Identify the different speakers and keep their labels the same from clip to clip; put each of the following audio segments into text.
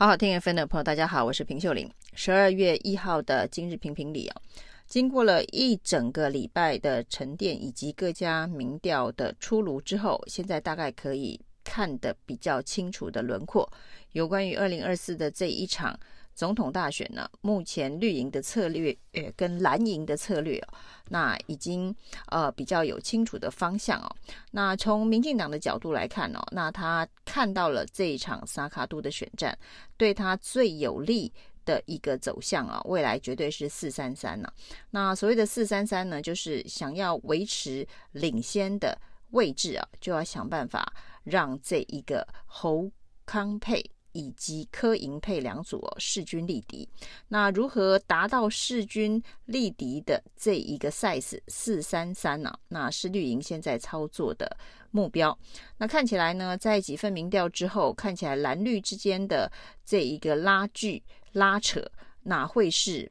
Speaker 1: 好好听 FM 的朋友，大家好，我是平秀玲。十二月一号的今日评评理啊，经过了一整个礼拜的沉淀以及各家民调的出炉之后，现在大概可以看得比较清楚的轮廓，有关于二零二四的这一场。总统大选呢，目前绿营的策略，呃，跟蓝营的策略，那已经呃比较有清楚的方向哦。那从民进党的角度来看哦，那他看到了这一场萨卡都的选战，对他最有利的一个走向啊，未来绝对是四三三呢。那所谓的四三三呢，就是想要维持领先的位置啊，就要想办法让这一个侯康配。以及柯银配两组哦，势均力敌。那如何达到势均力敌的这一个 size 四三三呢？那是绿营现在操作的目标。那看起来呢，在几份民调之后，看起来蓝绿之间的这一个拉锯拉扯，那会是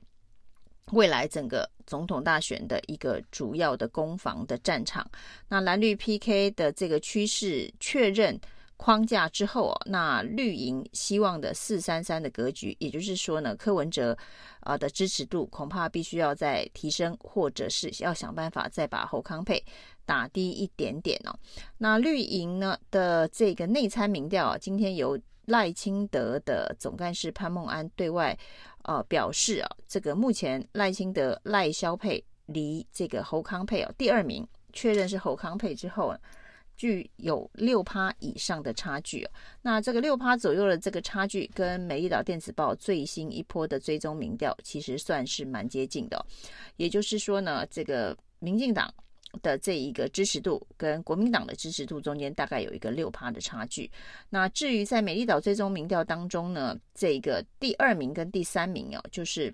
Speaker 1: 未来整个总统大选的一个主要的攻防的战场。那蓝绿 PK 的这个趋势确认。框架之后哦，那绿营希望的四三三的格局，也就是说呢，柯文哲啊的支持度恐怕必须要再提升，或者是要想办法再把侯康配打低一点点哦。那绿营呢的这个内参民调啊，今天由赖清德的总干事潘孟安对外呃表示啊，这个目前赖清德赖萧配离这个侯康配哦第二名确认是侯康配之后。具有六趴以上的差距哦，那这个六趴左右的这个差距，跟美丽岛电子报最新一波的追踪民调，其实算是蛮接近的。也就是说呢，这个民进党的这一个支持度跟国民党的支持度中间大概有一个六趴的差距。那至于在美丽岛追踪民调当中呢，这个第二名跟第三名哦，就是。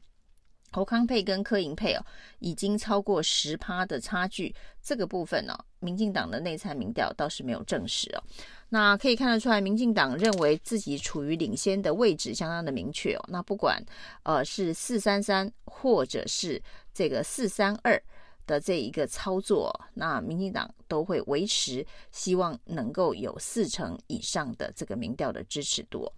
Speaker 1: 侯康配跟柯银配哦，已经超过十趴的差距，这个部分呢、哦，民进党的内参民调倒是没有证实哦。那可以看得出来，民进党认为自己处于领先的位置，相当的明确哦。那不管呃是四三三或者是这个四三二的这一个操作，那民进党都会维持，希望能够有四成以上的这个民调的支持度。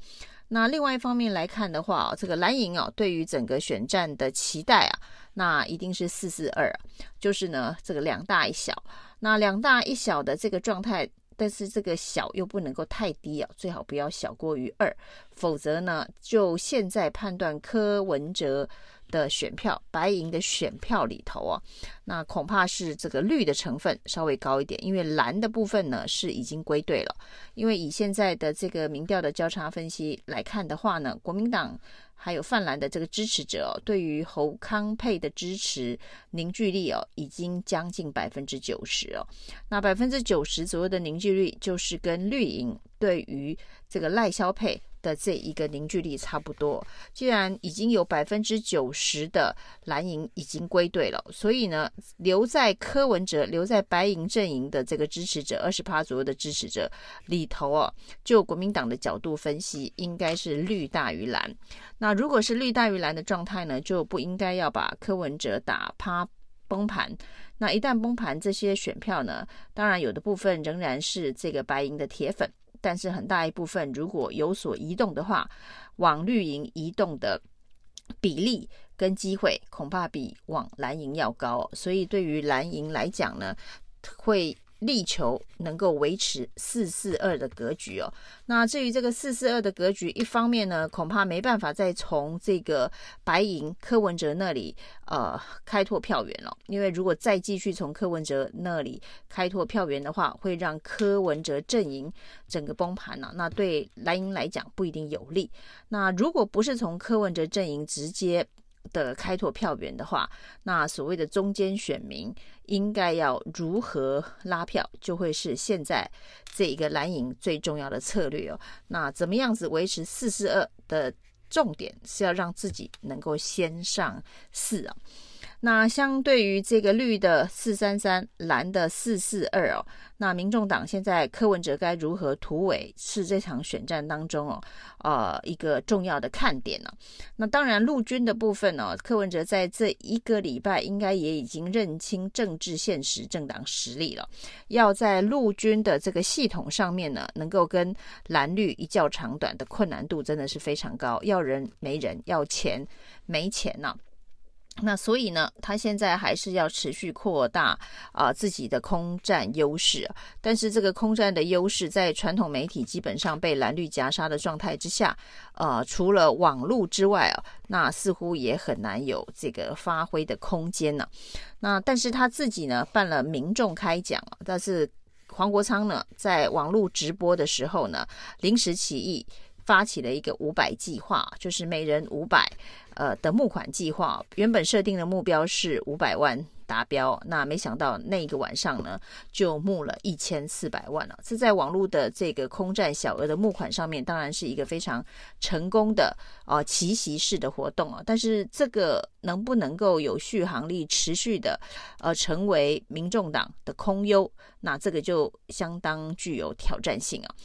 Speaker 1: 那另外一方面来看的话，这个蓝营啊，对于整个选战的期待啊，那一定是四四二，就是呢这个两大一小，那两大一小的这个状态，但是这个小又不能够太低啊，最好不要小过于二，否则呢，就现在判断柯文哲。的选票，白银的选票里头啊，那恐怕是这个绿的成分稍微高一点，因为蓝的部分呢是已经归队了。因为以现在的这个民调的交叉分析来看的话呢，国民党还有泛蓝的这个支持者哦，对于侯康配的支持凝聚力哦，已经将近百分之九十哦。那百分之九十左右的凝聚力，就是跟绿营对于这个赖萧配。的这一个凝聚力差不多，既然已经有百分之九十的蓝营已经归队了，所以呢，留在柯文哲、留在白银阵营的这个支持者，二十趴左右的支持者里头哦，就国民党的角度分析，应该是绿大于蓝。那如果是绿大于蓝的状态呢，就不应该要把柯文哲打趴崩盘。那一旦崩盘，这些选票呢，当然有的部分仍然是这个白银的铁粉。但是很大一部分如果有所移动的话，往绿营移动的比例跟机会恐怕比往蓝营要高，所以对于蓝营来讲呢，会。力求能够维持四四二的格局哦。那至于这个四四二的格局，一方面呢，恐怕没办法再从这个白银柯文哲那里呃开拓票源了，因为如果再继续从柯文哲那里开拓票源的话，会让柯文哲阵营整个崩盘了。那对蓝营来讲不一定有利。那如果不是从柯文哲阵营直接的开拓票源的话，那所谓的中间选民应该要如何拉票，就会是现在这一个蓝营最重要的策略哦。那怎么样子维持四四二的重点是要让自己能够先上四啊。那相对于这个绿的四三三，蓝的四四二哦，那民众党现在柯文哲该如何突围，是这场选战当中哦，呃，一个重要的看点呢、那当然陆军的部分呢、柯文哲在这一个礼拜应该也已经认清政治现实、政党实力了，要在陆军的这个系统上面呢，能够跟蓝绿一较长短的困难度真的是非常高，要人没人，要钱没钱呢、那所以呢，他现在还是要持续扩大啊、自己的空战优势，但是这个空战的优势在传统媒体基本上被蓝绿夹杀的状态之下，呃，除了网络之外啊，那似乎也很难有这个发挥的空间呢。那但是他自己呢办了民众开讲，但是黄国昌呢在网络直播的时候呢临时起意发起了一个五百计划，就是每人五百。呃的募款计划原本设定的目标是五百万达标，那没想到那一个晚上呢就募了一千四百万了。这在网络的这个空战小额的募款上面，当然是一个非常成功的啊奇袭式的活动啊。但是这个能不能够有续航力，持续的呃成为民众党的空优，那这个就相当具有挑战性啊。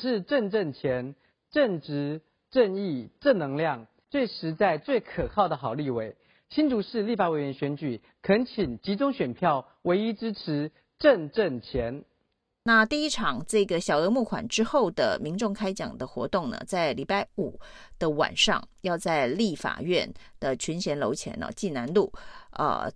Speaker 2: 是正正钱、正直、正义、正能量。最实在、最可靠的好立委，新竹市立法委员选举，恳请集中选票，唯一支持郑正乾。
Speaker 1: 那第一场这个小额募款之后的民众开讲的活动呢，在礼拜五的晚上，要在立法院的群贤楼前呢，济南路，呃。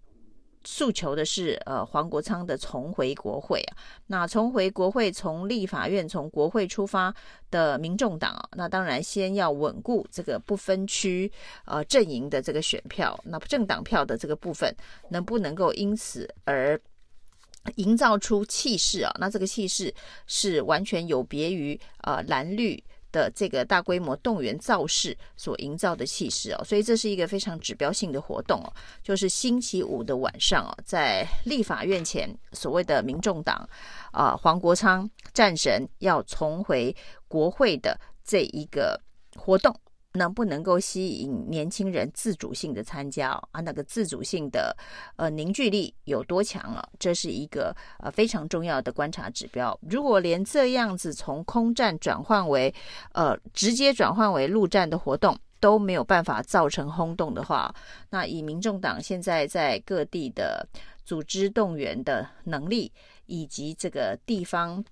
Speaker 1: 诉求的是，呃，黄国昌的重回国会啊。那重回国会，从立法院、从国会出发的民众党啊，那当然先要稳固这个不分区呃阵营的这个选票，那政党票的这个部分，能不能够因此而营造出气势啊？那这个气势是完全有别于呃蓝绿。的这个大规模动员造势所营造的气势哦，所以这是一个非常指标性的活动哦，就是星期五的晚上哦，在立法院前，所谓的民众党啊、黄国昌战神要重回国会的这一个活动。能不能够吸引年轻人自主性的参加啊？那个自主性的呃凝聚力有多强啊？这是一个呃非常重要的观察指标。如果连这样子从空战转换为呃直接转换为陆战的活动都没有办法造成轰动的话，那以民众党现在在各地的组织动员的能力以及这个地方。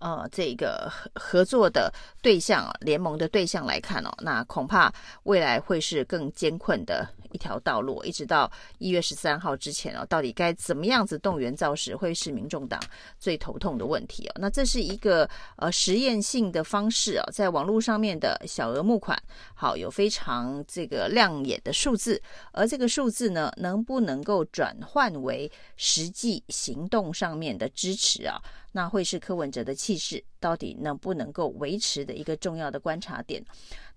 Speaker 1: 呃，这个合作的对象、联盟的对象来看哦，那恐怕未来会是更艰困的一条道路，一直到一月十三号之前哦，到底该怎么样子动员造势，会是民众党最头痛的问题哦。那这是一个呃实验性的方式哦，在网络上面的小额募款，好，有非常这个亮眼的数字，而这个数字呢，能不能够转换为实际行动上面的支持啊？那会是柯文哲的气势到底能不能够维持的一个重要的观察点。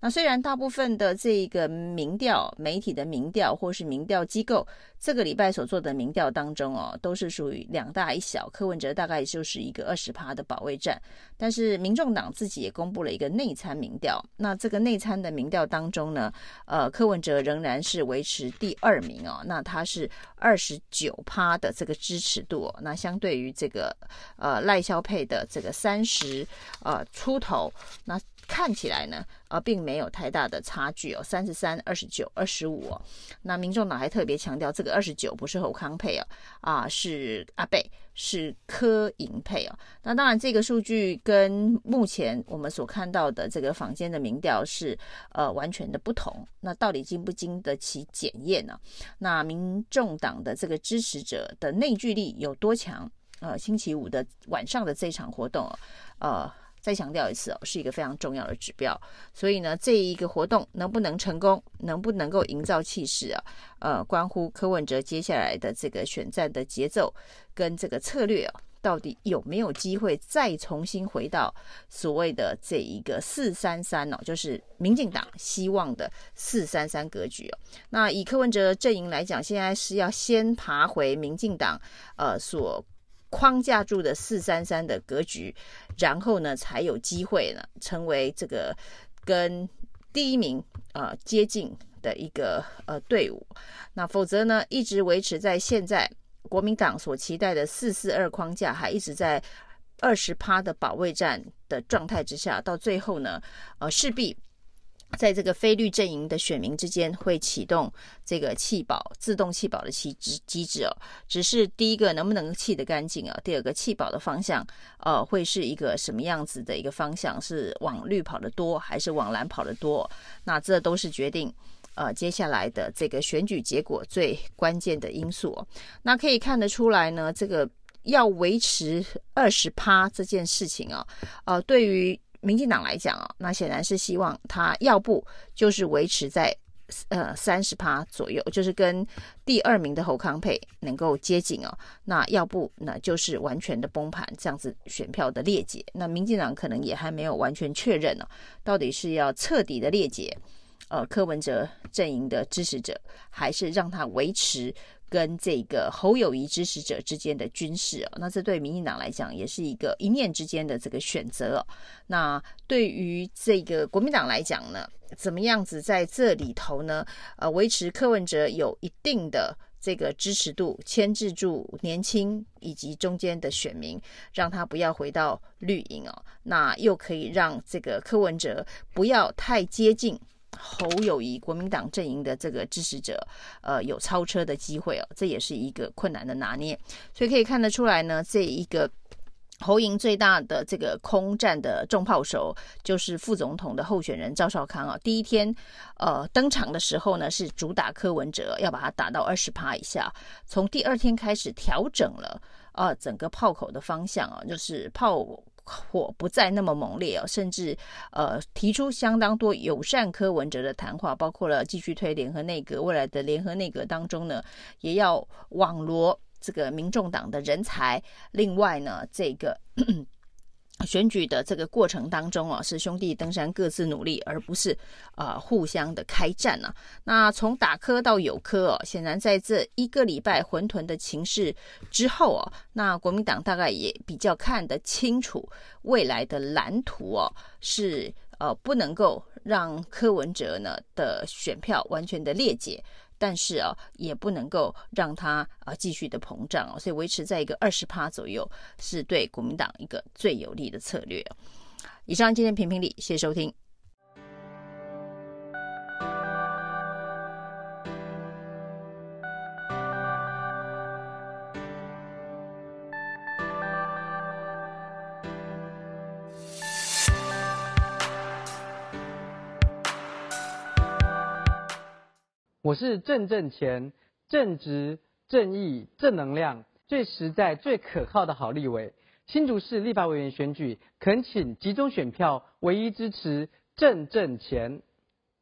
Speaker 1: 那虽然大部分的这个民调媒体的民调或是民调机构这个礼拜所做的民调当中哦，都是属于两大一小，柯文哲大概就是一个二十趴的保卫战。但是民众党自己也公布了一个内参民调，那这个内参的民调当中呢，呃，柯文哲仍然是维持第二名哦，那他是二十九趴的这个支持度哦，那相对于这个呃赖萧配的这个三十呃出头，那。看起来呢，呃，并没有太大的差距哦，三十三、二十九、二十五哦。那民众党还特别强调，这个二十九不是侯康配哦，啊，是阿贝，是柯银配哦。那当然，这个数据跟目前我们所看到的这个坊间的民调是呃完全的不同。那到底经不经得起检验呢？那民众党的这个支持者的内聚力有多强？呃，星期五的晚上的这场活动，呃。再强调一次哦，是一个非常重要的指标。所以呢，这一个活动能不能成功，能不能够营造气势啊？呃，关乎柯文哲接下来的这个选战的节奏跟这个策略哦，到底有没有机会再重新回到所谓的这一个四三三哦，就是民进党希望的四三三格局哦。那以柯文哲阵营来讲，现在是要先爬回民进党呃所。框架住的四三三的格局，然后呢，才有机会呢，成为这个跟第一名呃接近的一个呃队伍，那否则呢，一直维持在现在国民党所期待的四四二框架，还一直在二十趴的保卫战的状态之下，到最后呢，呃，势必。在这个非绿阵营的选民之间，会启动这个弃保、自动弃保的机制机制哦。只是第一个能不能弃得干净啊？第二个弃保的方向，呃，会是一个什么样子的一个方向？是往绿跑的多，还是往蓝跑的多？那这都是决定呃接下来的这个选举结果最关键的因素哦。那可以看得出来呢，这个要维持二十趴这件事情啊，呃，对于。民进党来讲啊，那显然是希望他要不就是维持在呃三十趴左右，就是跟第二名的侯康沛能够接近哦。那要不那就是完全的崩盘，这样子选票的裂解。那民进党可能也还没有完全确认呢，到底是要彻底的裂解呃柯文哲阵营的支持者，还是让他维持。跟这个侯友宜支持者之间的军事哦，那这对民进党来讲也是一个一念之间的这个选择。那对于这个国民党来讲呢，怎么样子在这里头呢？呃，维持柯文哲有一定的这个支持度，牵制住年轻以及中间的选民，让他不要回到绿营哦。那又可以让这个柯文哲不要太接近。侯友谊国民党阵营的这个支持者，呃，有超车的机会哦，这也是一个困难的拿捏。所以可以看得出来呢，这一个侯营最大的这个空战的重炮手，就是副总统的候选人赵少康啊。第一天呃登场的时候呢，是主打柯文哲，要把他打到二十趴以下。从第二天开始调整了啊，整个炮口的方向啊，就是炮。火不再那么猛烈哦，甚至呃提出相当多友善柯文哲的谈话，包括了继续推联合内阁，未来的联合内阁当中呢，也要网罗这个民众党的人才。另外呢，这个。选举的这个过程当中啊，是兄弟登山各自努力，而不是呃互相的开战呢、啊。那从打柯到有柯哦，显然在这一个礼拜混沌的情势之后哦，那国民党大概也比较看得清楚未来的蓝图哦，是呃不能够让柯文哲呢的选票完全的裂解。但是啊，也不能够让它啊继续的膨胀哦，所以维持在一个二十趴左右，是对国民党一个最有利的策略。以上今天评评理，谢谢收听。
Speaker 2: 我是正正钱，正直、正义、正能量，最实在、最可靠的好立委。新竹市立法委员选举，恳请集中选票，唯一支持正正钱。